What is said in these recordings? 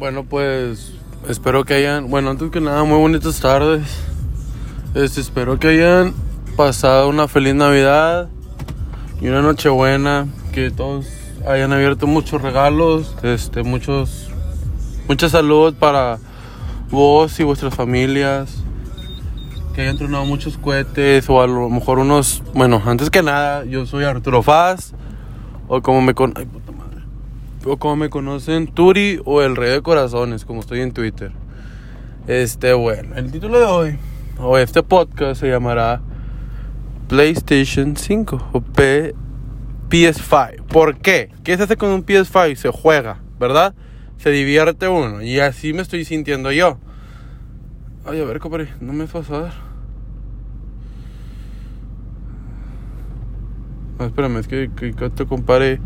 Bueno, pues espero que hayan, bueno, antes que nada, muy bonitas tardes. Este, espero que hayan pasado una feliz Navidad y una noche buena, que todos hayan abierto muchos regalos, este, muchos, mucha salud para vos y vuestras familias, que hayan tronado muchos cohetes o a lo mejor unos, bueno, antes que nada, yo soy Arturo Faz, o como me con, ay, puta madre, o como me conocen, Turi o el Rey de Corazones, como estoy en Twitter. Este, bueno, el título de hoy, o este podcast se llamará PlayStation 5 o P PS5. ¿Por qué? ¿Qué se hace con un PS5? Se juega, ¿verdad? Se divierte uno. Y así me estoy sintiendo yo. Ay, a ver, compadre, no me vas a dar. No, espérame, es que, que, que te compare.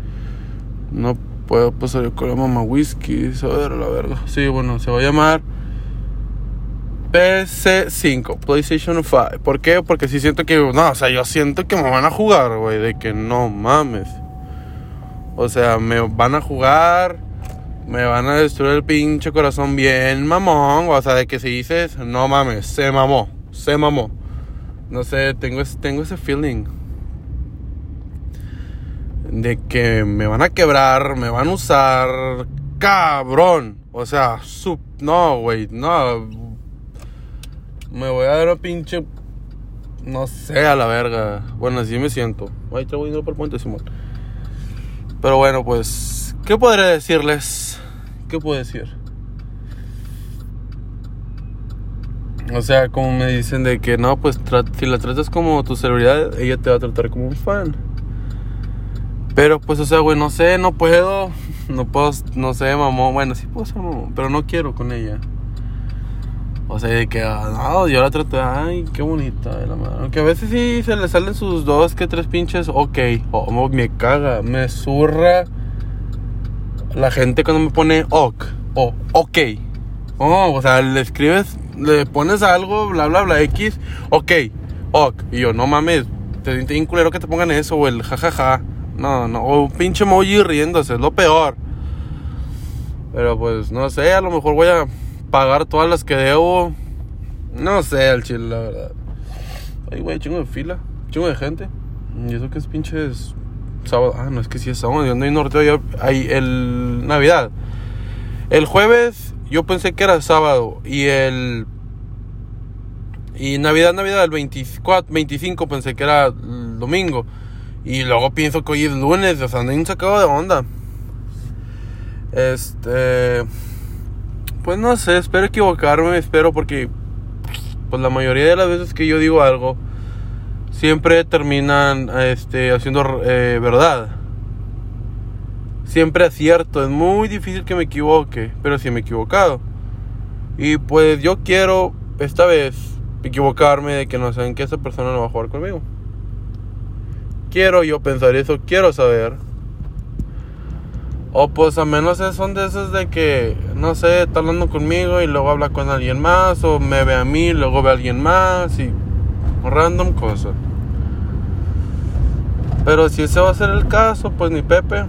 No puedo pasar con la mamá whisky. A ver, la verga. Sí, bueno, se va a llamar PC5, PlayStation 5. ¿Por qué? Porque si siento que, no, o sea, yo siento que me van a jugar, güey, de que no mames. O sea, me van a jugar, me van a destruir el pinche corazón bien mamón, o sea, de que si dices, no mames, se mamó, se mamó. No sé, tengo, tengo ese feeling de que me van a quebrar, me van a usar, cabrón. O sea, sub, no, güey, no me voy a dar un pinche. No sé, a la verga. Bueno, así me siento. Ahí te voy por el puente, Simón. Pero bueno, pues. ¿Qué podré decirles? ¿Qué puedo decir? O sea, como me dicen de que no, pues si la tratas como tu celebridad, ella te va a tratar como un fan. Pero pues, o sea, güey, no sé, no puedo. No puedo, no sé, mamón. Bueno, sí puedo ser mamón, pero no quiero con ella. O sea, de que, ah, no, yo la trato, ay, qué bonita de la mano. Aunque a veces sí se le salen sus dos que tres pinches, ok. O me caga, me zurra la gente cuando me pone ok o ok. Oh, o sea, le escribes, le pones algo, bla, bla, bla, X, ok, ok. Y yo, no mames, te sientes bien culero que te pongan eso, o el jajaja. No, no, o un pinche emoji riéndose, es lo peor. Pero pues, no sé, a lo mejor voy a pagar todas las que debo. No sé, el chile, la verdad. Ay, güey, chingo de fila, chingo de gente. Y eso que es pinches sábado. Ah, no, es que sí es sábado. Yo no hay norte ya hay el Navidad. El jueves yo pensé que era sábado. Y el. Y Navidad, Navidad, el 24, 25 pensé que era el domingo. Y luego pienso que hoy es lunes. O sea, no hay un sacado de onda. Este. Pues no sé, espero equivocarme, espero porque pues la mayoría de las veces que yo digo algo siempre terminan este haciendo eh, verdad. Siempre acierto, es muy difícil que me equivoque, pero sí me he equivocado. Y pues yo quiero esta vez equivocarme de que no saben que esa persona no va a jugar conmigo. Quiero yo pensar eso, quiero saber o pues a menos son de esos de que, no sé, está hablando conmigo y luego habla con alguien más. O me ve a mí, luego ve a alguien más y random cosas. Pero si ese va a ser el caso, pues ni Pepe.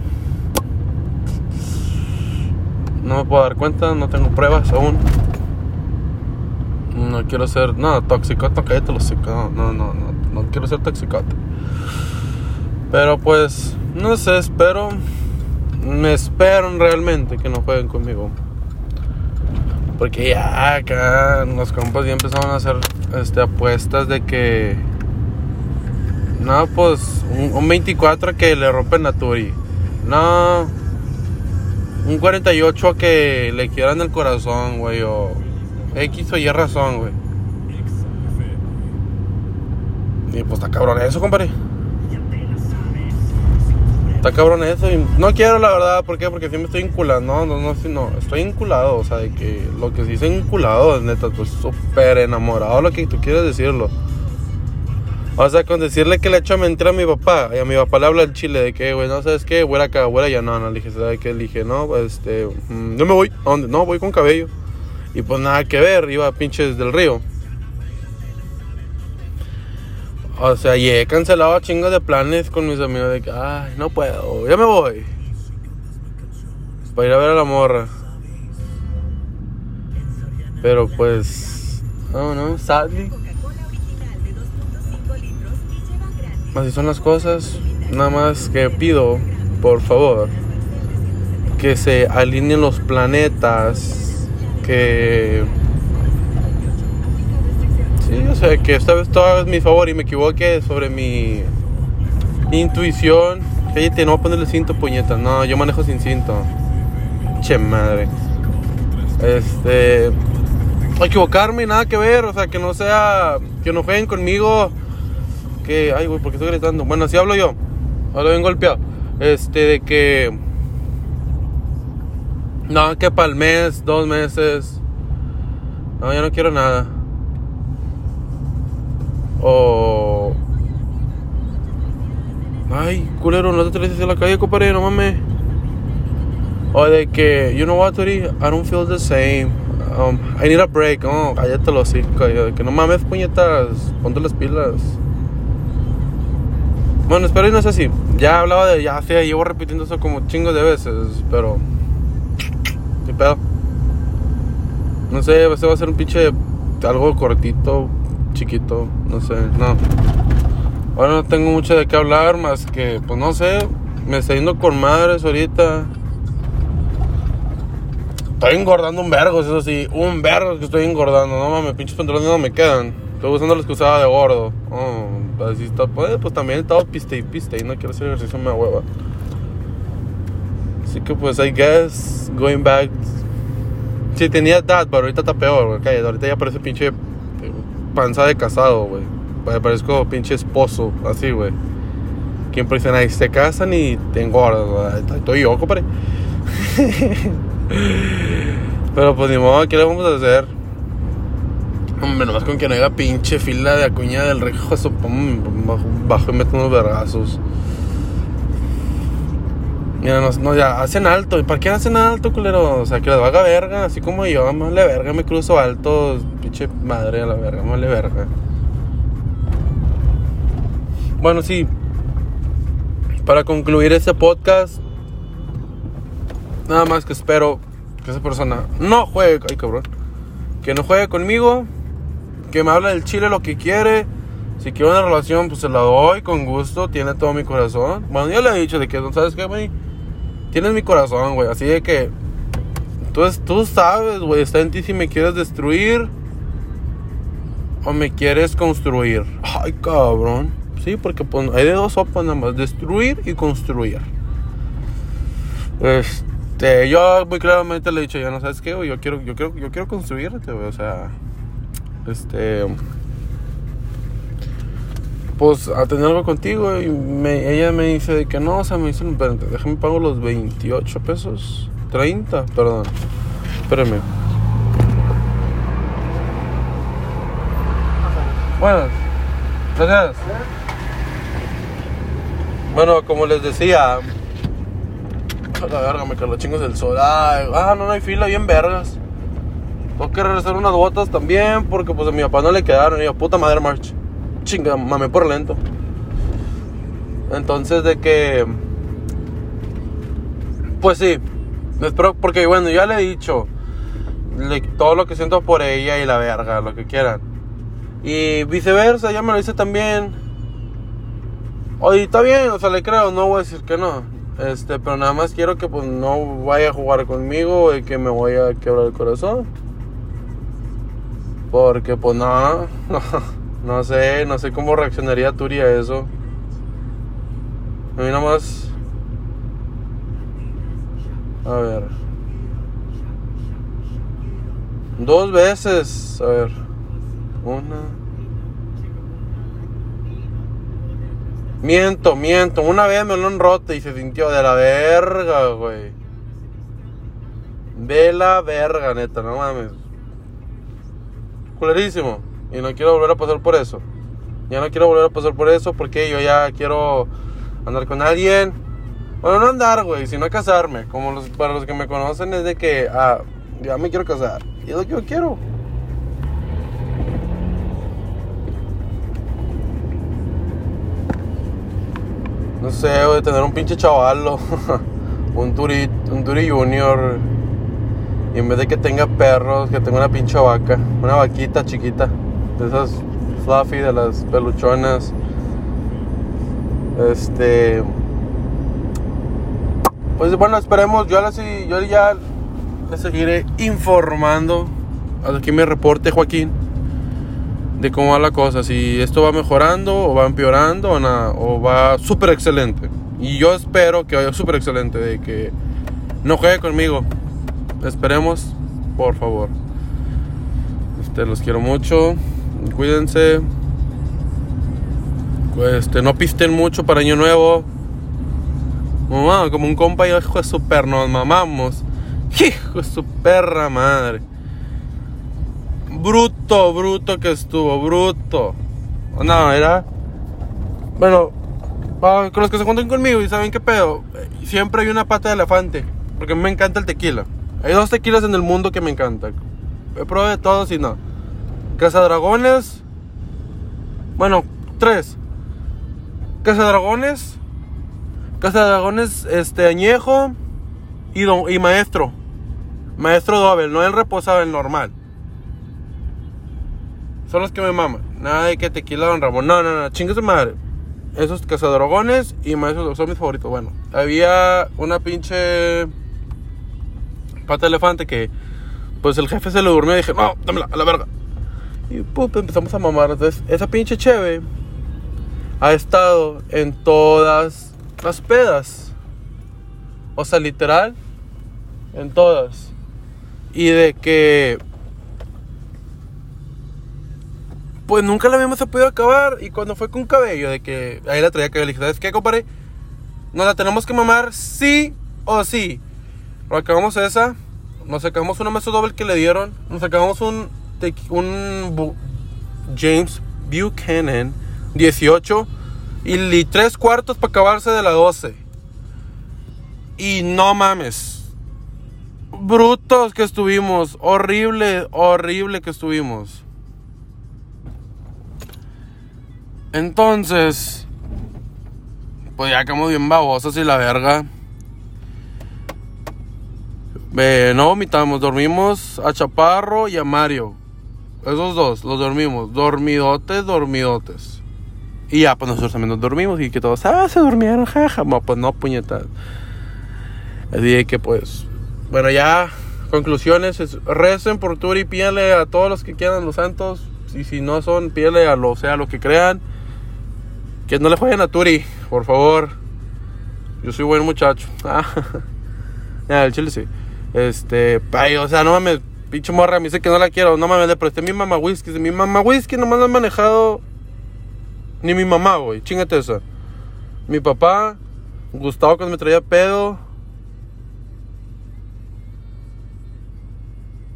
No me puedo dar cuenta, no tengo pruebas aún. No quiero ser, no, toxicote, cállate los no, no, no, no quiero ser toxicote. Pero pues, no sé, espero me esperan realmente que no jueguen conmigo. Porque ya acá los compas ya empezaron a hacer este, apuestas de que. No, pues un, 24 que le rompen a Turi. No. Un 48 que le quieran el corazón, güey. O X o Y razón, güey. Y pues está cabrón eso, compadre. Cabrón eso y no quiero la verdad, ¿por qué? Porque si me estoy inculando, no, no, no, no, estoy inculado, o sea, de que lo que se dice inculado es neta, pues súper enamorado, lo que tú quieres decirlo. O sea, con decirle que le echo mentira a mi papá, y a mi papá le habla el chile de que, güey, no sabes qué, güey, acá, güey, ya no, no, le dije, ¿sabes qué? Le dije, no, pues, este, mm, no me voy, ¿a dónde? No, voy con cabello. Y pues nada que ver, iba a pinches del río. O sea, y he cancelado chingos de planes con mis amigos de que, ay, no puedo, ya me voy. Para ir a ver a la morra. Pero pues, no, no, sadly. Así son las cosas. Nada más que pido, por favor, que se alineen los planetas. Que. Sí, o sea, que esta vez todo es mi favor y me equivoqué sobre mi intuición. Cállate, no voy a ponerle cinto, puñeta. No, yo manejo sin cinto. Che madre. Este. Equivocarme, nada que ver. O sea, que no sea. Que no jueguen conmigo. Que. Ay, güey, ¿por qué estoy gritando? Bueno, así hablo yo. Ahora bien golpeado. Este, de que. No, que para el mes, dos meses. No, yo no quiero nada. O. Ay, culero, no te traes a la calle, compadre, no mames. O de que, you know what, Tori, I don't feel the same. Um, I need a break. Oh, cállate los hocico. Que no mames, puñetas. Ponte las pilas. Bueno, espero y no es así. Ya he hablado de, ya sé, llevo repitiendo eso como chingos de veces, pero. ¿Qué pedo? No sé, este va a ser un pinche. Algo cortito, chiquito, no sé, no. Ahora no tengo mucho de qué hablar, más que, pues no sé, me está yendo con madres ahorita. Estoy engordando un vergo, eso sí, un vergo que estoy engordando. No mames, pinches pantalones no me quedan. Estoy usando los que usaba de gordo. Oh, así está, pues, pues también he estado piste y piste y no quiero hacer ejercicio, me hueva. Así que pues, I guess, going back. Sí, tenía edad, pero ahorita está peor, güey. Ahorita ya parece pinche panza de casado, güey. Parezco pinche esposo, así, güey. Quien dice, ahí se casan y te engordas, Estoy yo, compadre. Pero pues ni modo, ¿qué le vamos a hacer? Hombre, nomás con que no haya pinche fila de acuña del rejo, bajo y meto unos vergazos. Mira, no, no, ya, hacen alto. ¿Y para qué hacen alto, culero? O sea, que les haga verga, así como yo, me verga, me cruzo alto, pinche madre a la verga, me verga. Bueno, sí. Para concluir este podcast, nada más que espero que esa persona no juegue, ay cabrón, que no juegue conmigo, que me hable del chile lo que quiere. Si quiere una relación, pues se la doy con gusto, tiene todo mi corazón. Bueno, yo le he dicho de que, ¿sabes qué, güey? Tienes mi corazón, güey, así de que tú, tú sabes, güey, está en ti si me quieres destruir o me quieres construir. Ay, cabrón. Sí, porque pues, hay de dos sopas nada más, destruir y construir. Este, yo muy claramente le he dicho, ya no sabes qué, güey, yo quiero, yo quiero, yo quiero construirte, güey, o sea, este, pues a tener algo contigo y me, ella me dice de que no, o sea, me dice, déjame pago los 28 pesos, 30, perdón, espérame. Bueno, gracias. Bueno, como les decía, a la verga, me los chingos del sol. ah, no, no hay fila, bien vergas. Tengo que regresar unas botas también porque pues a mi papá no le quedaron. Y yo, puta madre, March. Chinga, mame por lento. Entonces de que... Pues sí. Espero, porque bueno, ya le he dicho todo lo que siento por ella y la verga, lo que quieran. Y viceversa, ya me lo dice también. Oye, está bien, o sea, le creo, no voy a decir que no. Este, pero nada más quiero que pues no vaya a jugar conmigo y que me vaya a quebrar el corazón. Porque pues no, no, sé, no sé cómo reaccionaría Turi a eso. A mí nada más. A ver. Dos veces. A ver. Una. Miento, miento. Una vez me lo roto y se sintió de la verga, güey. De la verga, neta, no mames. Culerísimo. Y no quiero volver a pasar por eso. Ya no quiero volver a pasar por eso porque yo ya quiero andar con alguien. Bueno, no andar, güey, sino casarme. Como los, para los que me conocen es de que, ah, ya me quiero casar. Y es lo que yo quiero. No sé, a tener un pinche chavalo. un Turi, un Turi Junior. Y en vez de que tenga perros, que tenga una pinche vaca, una vaquita chiquita, de esas fluffy, de las peluchonas. Este. Pues bueno, esperemos. Yo, yo ya les seguiré informando. Aquí me reporte Joaquín de cómo va la cosa. Si esto va mejorando o va empeorando o, nada, o va súper excelente. Y yo espero que vaya súper excelente. De que no juegue conmigo. Esperemos, por favor. Este, los quiero mucho. Cuídense. Este, no pisten mucho para año nuevo. Mamá, como un compa, hijo de super, nos mamamos. Hijo de su perra madre. Bruto, bruto que estuvo, bruto. No, era. Bueno, con los que se juntan conmigo y saben qué pedo, siempre hay una pata de elefante. Porque me encanta el tequila. Hay dos tequilas en el mundo que me encantan. He probado de todos y no. Casa Dragones. Bueno, tres. Casa Dragones. Casa Dragones, este, añejo. Y, y maestro. Maestro doble, no el reposado, el normal. Son los que me maman. Nada de que tequila Don Ramón. No, no, no. Chingue su madre. Esos cazadragones y maestros son mis favoritos. Bueno, había una pinche pata elefante que pues el jefe se le durmió y dije, no, dámela, a la verga. Y pup, empezamos a mamar. Entonces, esa pinche cheve ha estado en todas las pedas. O sea, literal, en todas. Y de que pues nunca la habíamos podido acabar. Y cuando fue con cabello, de que ahí la traía cabello, le dije, ¿sabes qué, compadre? Nos la tenemos que mamar sí o sí. Lo acabamos esa, nos sacamos una mesa doble que le dieron, nos sacamos un, un James Buchanan 18 y, tres cuartos para acabarse de la 12. Y no mames. Brutos que estuvimos. Horrible, horrible que estuvimos. Entonces, pues ya quedamos bien babosos y la verga. no vomitamos, dormimos a Chaparro y a Mario. Esos dos, los dormimos. Dormidotes, dormidotes. Y ya, pues nosotros también nos dormimos y que todos, ah, se durmieron, jaja. pues no, puñetas. Así que pues, bueno, ya, conclusiones. recen por Turi, pídale a todos los que quieran los santos. Y si no son, pídale a lo sea que crean. Que no le fallen a Turi, por favor. Yo soy buen muchacho. Ah, el chile sí. Este, o sea, no mames, pinche morra, me dice que no la quiero. No mames, le presté mi mamá whisky. Mi mamá whisky nomás lo han manejado. Ni mi mamá, güey. Chingate eso. Mi papá, Gustavo cuando me traía pedo.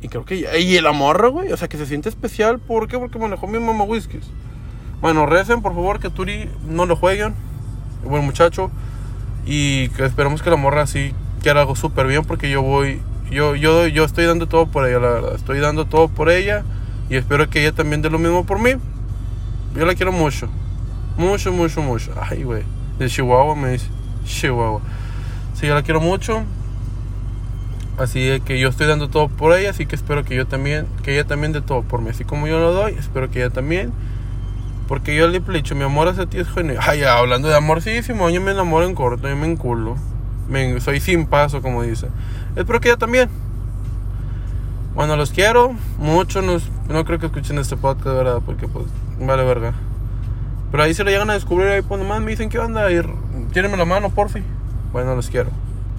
Y creo que. Y el amor, güey. O sea, que se siente especial. ¿Por qué? Porque manejó mi mamá whiskies. Bueno, recen por favor que Turi no lo jueguen. Buen muchacho. Y esperamos que la morra así quiera algo súper bien porque yo voy. Yo, yo, yo estoy dando todo por ella, la verdad. Estoy dando todo por ella. Y espero que ella también dé lo mismo por mí. Yo la quiero mucho. Mucho, mucho, mucho. Ay, güey. De Chihuahua me dice. Chihuahua. Sí, yo la quiero mucho. Así que yo estoy dando todo por ella. Así que espero que yo también. Que ella también dé todo por mí. Así como yo lo doy. Espero que ella también. Porque yo le he dicho, mi amor hacia ti es genial. Ay, hablando de amor, sí, sí, yo me enamoro en corto, yo me enculo. Soy sin paso, como dice. Espero que ella también. Bueno, los quiero mucho. No, no creo que escuchen este podcast, verdad, porque pues vale verga. Pero ahí se lo llegan a descubrir, ahí pues nomás me dicen, ¿qué onda? Y tírenme la mano, porfi. Bueno, los quiero.